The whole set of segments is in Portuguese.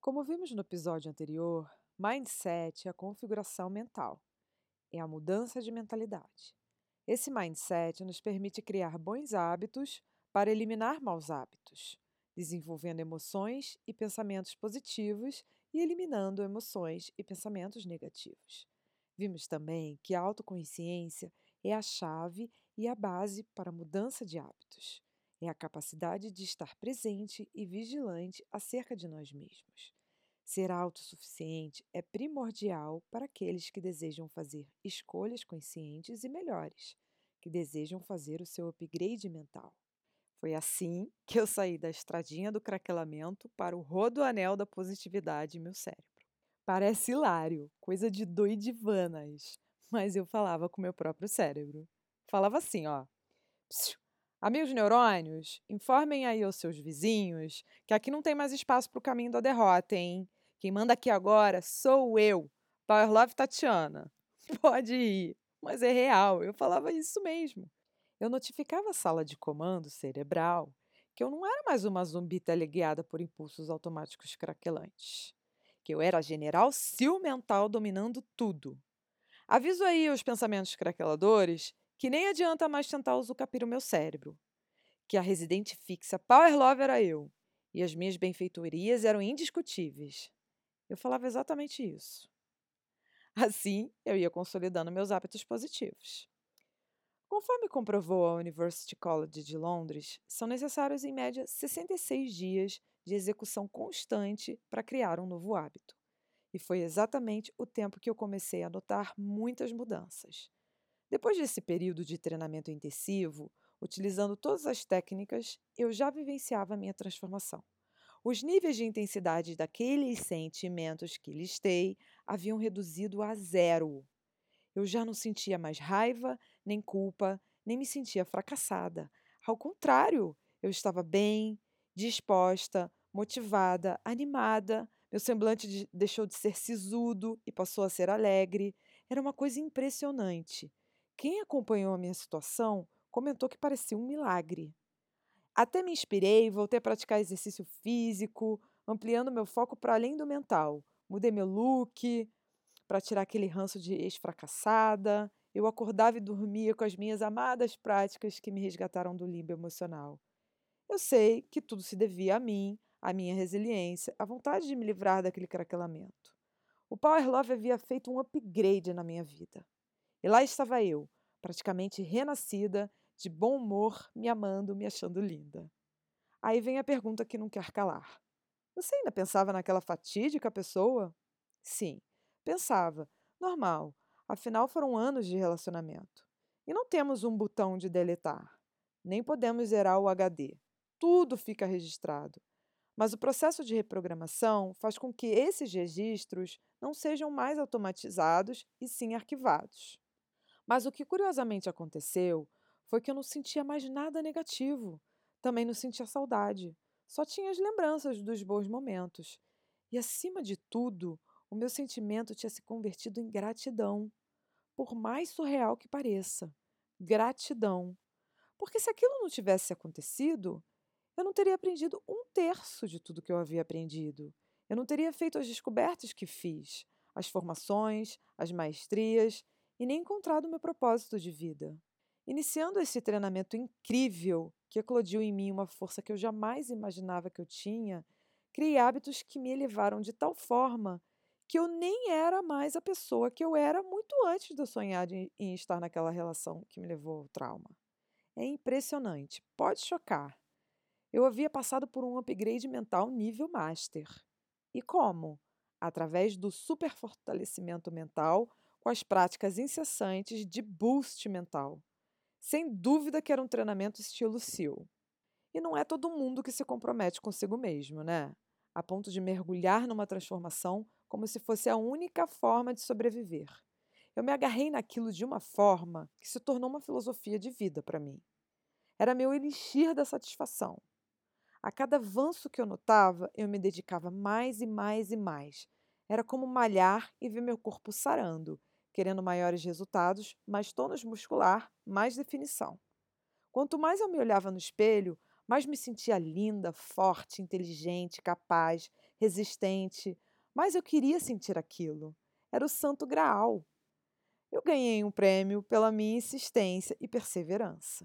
Como vimos no episódio anterior, mindset é a configuração mental, é a mudança de mentalidade. Esse mindset nos permite criar bons hábitos para eliminar maus hábitos, desenvolvendo emoções e pensamentos positivos e eliminando emoções e pensamentos negativos. Vimos também que a autoconsciência é a chave e a base para a mudança de hábitos. É a capacidade de estar presente e vigilante acerca de nós mesmos. Ser autossuficiente é primordial para aqueles que desejam fazer escolhas conscientes e melhores, que desejam fazer o seu upgrade mental. Foi assim que eu saí da estradinha do craquelamento para o rodoanel da positividade em meu cérebro. Parece hilário, coisa de doidivanas, mas eu falava com meu próprio cérebro. Falava assim, ó. Amigos neurônios, informem aí aos seus vizinhos que aqui não tem mais espaço para o caminho da derrota, hein? Quem manda aqui agora sou eu, Power Love Tatiana. Pode ir, mas é real, eu falava isso mesmo. Eu notificava a sala de comando cerebral que eu não era mais uma zumbi teleguiada por impulsos automáticos craquelantes. Que eu era general sil mental dominando tudo. Aviso aí os pensamentos craqueladores que nem adianta mais tentar usucapir o meu cérebro. Que a residente fixa Power Love era eu, e as minhas benfeitorias eram indiscutíveis. Eu falava exatamente isso. Assim, eu ia consolidando meus hábitos positivos. Conforme comprovou a University College de Londres, são necessários em média 66 dias de execução constante para criar um novo hábito. E foi exatamente o tempo que eu comecei a notar muitas mudanças. Depois desse período de treinamento intensivo, utilizando todas as técnicas, eu já vivenciava a minha transformação. Os níveis de intensidade daqueles sentimentos que listei haviam reduzido a zero. Eu já não sentia mais raiva, nem culpa, nem me sentia fracassada. Ao contrário, eu estava bem, disposta, motivada, animada. Meu semblante deixou de ser sisudo e passou a ser alegre. Era uma coisa impressionante. Quem acompanhou a minha situação comentou que parecia um milagre. Até me inspirei e voltei a praticar exercício físico, ampliando meu foco para além do mental. Mudei meu look para tirar aquele ranço de ex-fracassada. Eu acordava e dormia com as minhas amadas práticas que me resgataram do limbo emocional. Eu sei que tudo se devia a mim, à minha resiliência, à vontade de me livrar daquele craquelamento. O Power Love havia feito um upgrade na minha vida. E lá estava eu, praticamente renascida, de bom humor, me amando, me achando linda. Aí vem a pergunta que não quer calar. Você ainda pensava naquela fatídica pessoa? Sim, pensava. Normal. Afinal, foram anos de relacionamento. E não temos um botão de deletar. Nem podemos zerar o HD. Tudo fica registrado. Mas o processo de reprogramação faz com que esses registros não sejam mais automatizados e sim arquivados. Mas o que curiosamente aconteceu foi que eu não sentia mais nada negativo. Também não sentia saudade. Só tinha as lembranças dos bons momentos. E, acima de tudo, o meu sentimento tinha se convertido em gratidão. Por mais surreal que pareça. Gratidão. Porque se aquilo não tivesse acontecido, eu não teria aprendido um terço de tudo que eu havia aprendido. Eu não teria feito as descobertas que fiz, as formações, as maestrias e nem encontrado o meu propósito de vida. Iniciando esse treinamento incrível que eclodiu em mim uma força que eu jamais imaginava que eu tinha, criei hábitos que me elevaram de tal forma que eu nem era mais a pessoa que eu era muito antes de eu sonhar em estar naquela relação que me levou ao trauma. É impressionante, pode chocar. Eu havia passado por um upgrade mental nível master. E como? Através do super fortalecimento mental com as práticas incessantes de boost mental. Sem dúvida que era um treinamento estilo SEAL. E não é todo mundo que se compromete consigo mesmo, né? A ponto de mergulhar numa transformação como se fosse a única forma de sobreviver. Eu me agarrei naquilo de uma forma que se tornou uma filosofia de vida para mim. Era meu elixir da satisfação. A cada avanço que eu notava, eu me dedicava mais e mais e mais. Era como malhar e ver meu corpo sarando, querendo maiores resultados, mais tônus muscular, mais definição. Quanto mais eu me olhava no espelho, mais me sentia linda, forte, inteligente, capaz, resistente. Mais eu queria sentir aquilo. Era o santo graal. Eu ganhei um prêmio pela minha insistência e perseverança.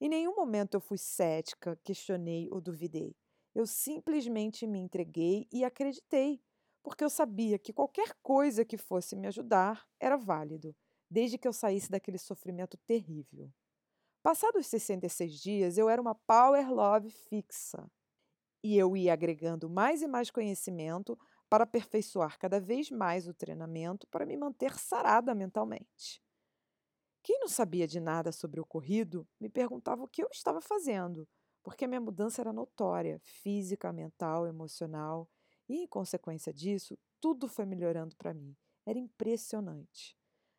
Em nenhum momento eu fui cética, questionei ou duvidei. Eu simplesmente me entreguei e acreditei, porque eu sabia que qualquer coisa que fosse me ajudar era válido, desde que eu saísse daquele sofrimento terrível. Passados 66 dias, eu era uma power love fixa. E eu ia agregando mais e mais conhecimento para aperfeiçoar cada vez mais o treinamento para me manter sarada mentalmente. Quem não sabia de nada sobre o ocorrido me perguntava o que eu estava fazendo, porque a minha mudança era notória, física, mental, emocional, e, em consequência disso, tudo foi melhorando para mim. Era impressionante.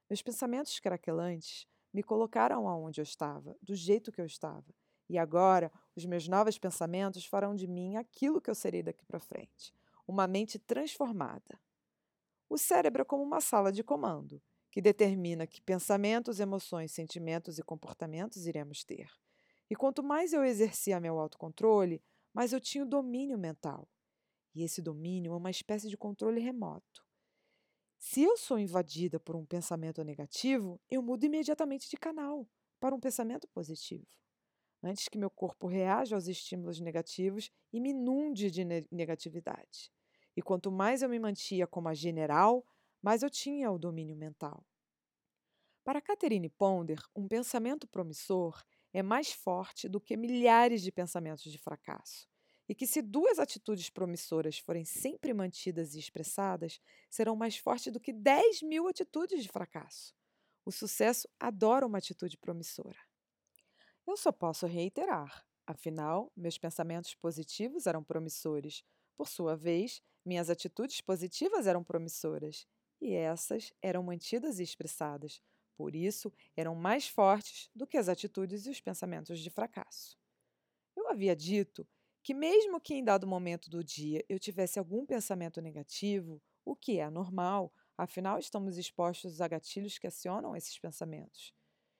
Meus pensamentos craquelantes me colocaram aonde eu estava, do jeito que eu estava. E agora, os meus novos pensamentos farão de mim aquilo que eu serei daqui para frente uma mente transformada. O cérebro é como uma sala de comando, que determina que pensamentos, emoções, sentimentos e comportamentos iremos ter. E quanto mais eu exercia meu autocontrole, mais eu tinha o domínio mental. E esse domínio é uma espécie de controle remoto. Se eu sou invadida por um pensamento negativo, eu mudo imediatamente de canal para um pensamento positivo. Antes que meu corpo reaja aos estímulos negativos e me inunde de negatividade. E quanto mais eu me mantia como a general, mais eu tinha o domínio mental. Para Catherine Ponder, um pensamento promissor é mais forte do que milhares de pensamentos de fracasso e que se duas atitudes promissoras forem sempre mantidas e expressadas, serão mais fortes do que 10 mil atitudes de fracasso. O sucesso adora uma atitude promissora. Eu só posso reiterar, afinal, meus pensamentos positivos eram promissores. Por sua vez, minhas atitudes positivas eram promissoras. E essas eram mantidas e expressadas. Por isso, eram mais fortes do que as atitudes e os pensamentos de fracasso. Eu havia dito que, mesmo que em dado momento do dia eu tivesse algum pensamento negativo, o que é normal, afinal estamos expostos a gatilhos que acionam esses pensamentos.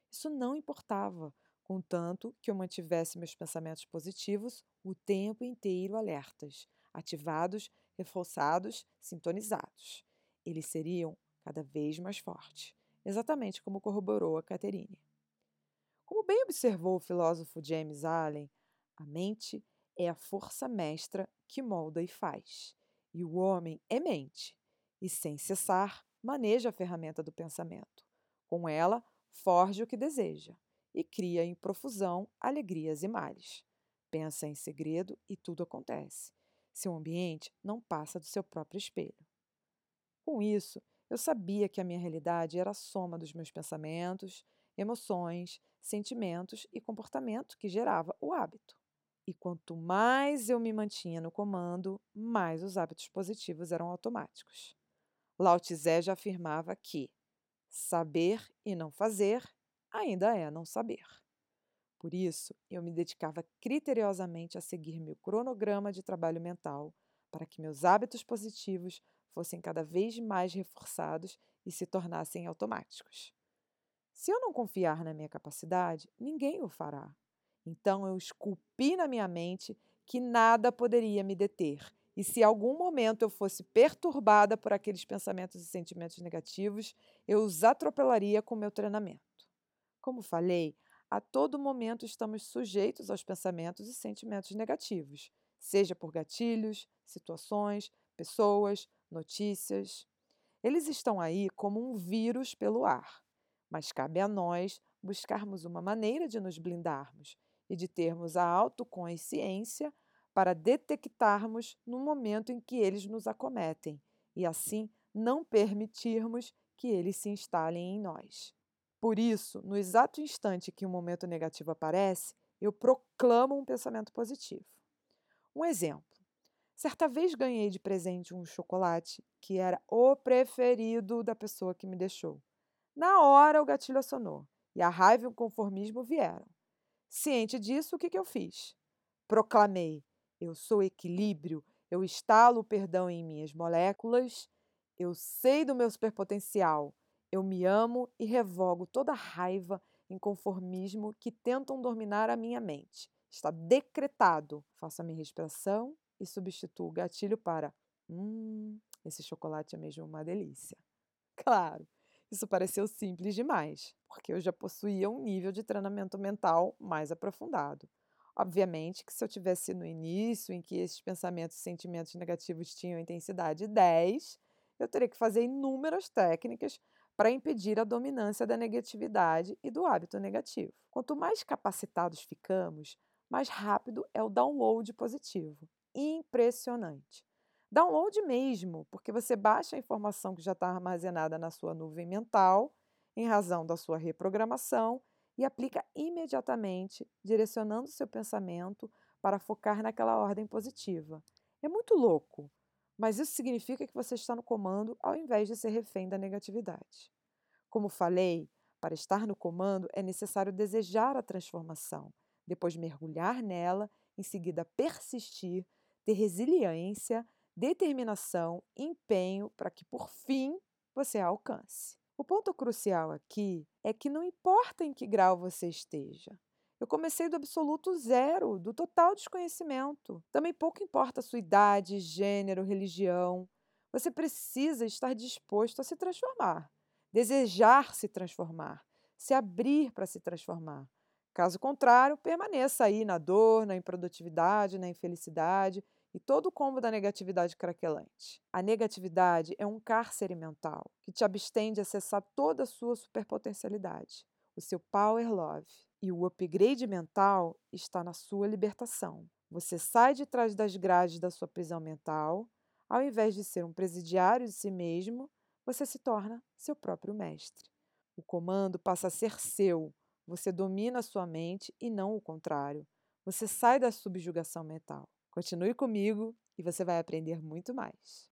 Isso não importava, contanto que eu mantivesse meus pensamentos positivos o tempo inteiro alertas, ativados, reforçados, sintonizados. Eles seriam cada vez mais fortes, exatamente como corroborou a Caterine. Como bem observou o filósofo James Allen, a mente é a força mestra que molda e faz. E o homem é mente, e sem cessar maneja a ferramenta do pensamento. Com ela, forge o que deseja e cria em profusão alegrias e males. Pensa em segredo e tudo acontece. Seu ambiente não passa do seu próprio espelho. Com isso, eu sabia que a minha realidade era a soma dos meus pensamentos, emoções, sentimentos e comportamento que gerava o hábito. E quanto mais eu me mantinha no comando, mais os hábitos positivos eram automáticos. Lao Tse já afirmava que saber e não fazer ainda é não saber. Por isso, eu me dedicava criteriosamente a seguir meu cronograma de trabalho mental para que meus hábitos positivos fossem cada vez mais reforçados e se tornassem automáticos. Se eu não confiar na minha capacidade, ninguém o fará. Então eu esculpi na minha mente que nada poderia me deter. E se algum momento eu fosse perturbada por aqueles pensamentos e sentimentos negativos, eu os atropelaria com meu treinamento. Como falei, a todo momento estamos sujeitos aos pensamentos e sentimentos negativos, seja por gatilhos, situações, pessoas, notícias. Eles estão aí como um vírus pelo ar, mas cabe a nós buscarmos uma maneira de nos blindarmos e de termos a autoconsciência para detectarmos no momento em que eles nos acometem e assim não permitirmos que eles se instalem em nós. Por isso, no exato instante que um momento negativo aparece, eu proclamo um pensamento positivo. Um exemplo. Certa vez ganhei de presente um chocolate que era o preferido da pessoa que me deixou. Na hora, o gatilho acionou e a raiva e o conformismo vieram. Ciente disso, o que, que eu fiz? Proclamei: eu sou equilíbrio, eu estalo o perdão em minhas moléculas, eu sei do meu superpotencial, eu me amo e revogo toda raiva, inconformismo que tentam dominar a minha mente. Está decretado. Faço a minha respiração e substituo o gatilho para Hum, esse chocolate é mesmo uma delícia. Claro, isso pareceu simples demais, porque eu já possuía um nível de treinamento mental mais aprofundado. Obviamente que se eu tivesse no início, em que esses pensamentos e sentimentos negativos tinham intensidade 10, eu teria que fazer inúmeras técnicas para impedir a dominância da negatividade e do hábito negativo. Quanto mais capacitados ficamos, mais rápido é o download positivo. Impressionante. Download mesmo, porque você baixa a informação que já está armazenada na sua nuvem mental, em razão da sua reprogramação, e aplica imediatamente, direcionando seu pensamento para focar naquela ordem positiva. É muito louco, mas isso significa que você está no comando ao invés de ser refém da negatividade. Como falei, para estar no comando é necessário desejar a transformação, depois mergulhar nela, em seguida persistir, ter resiliência, determinação, empenho para que por fim você a alcance. O ponto crucial aqui é que não importa em que grau você esteja. Eu comecei do absoluto zero, do total desconhecimento. Também pouco importa a sua idade, gênero, religião. Você precisa estar disposto a se transformar, desejar se transformar, se abrir para se transformar. Caso contrário, permaneça aí na dor, na improdutividade, na infelicidade e todo o combo da negatividade craquelante. A negatividade é um cárcere mental que te abstém de acessar toda a sua superpotencialidade, o seu power love. E o upgrade mental está na sua libertação. Você sai de trás das grades da sua prisão mental, ao invés de ser um presidiário de si mesmo, você se torna seu próprio mestre. O comando passa a ser seu. Você domina a sua mente e não o contrário. Você sai da subjugação mental. Continue comigo e você vai aprender muito mais.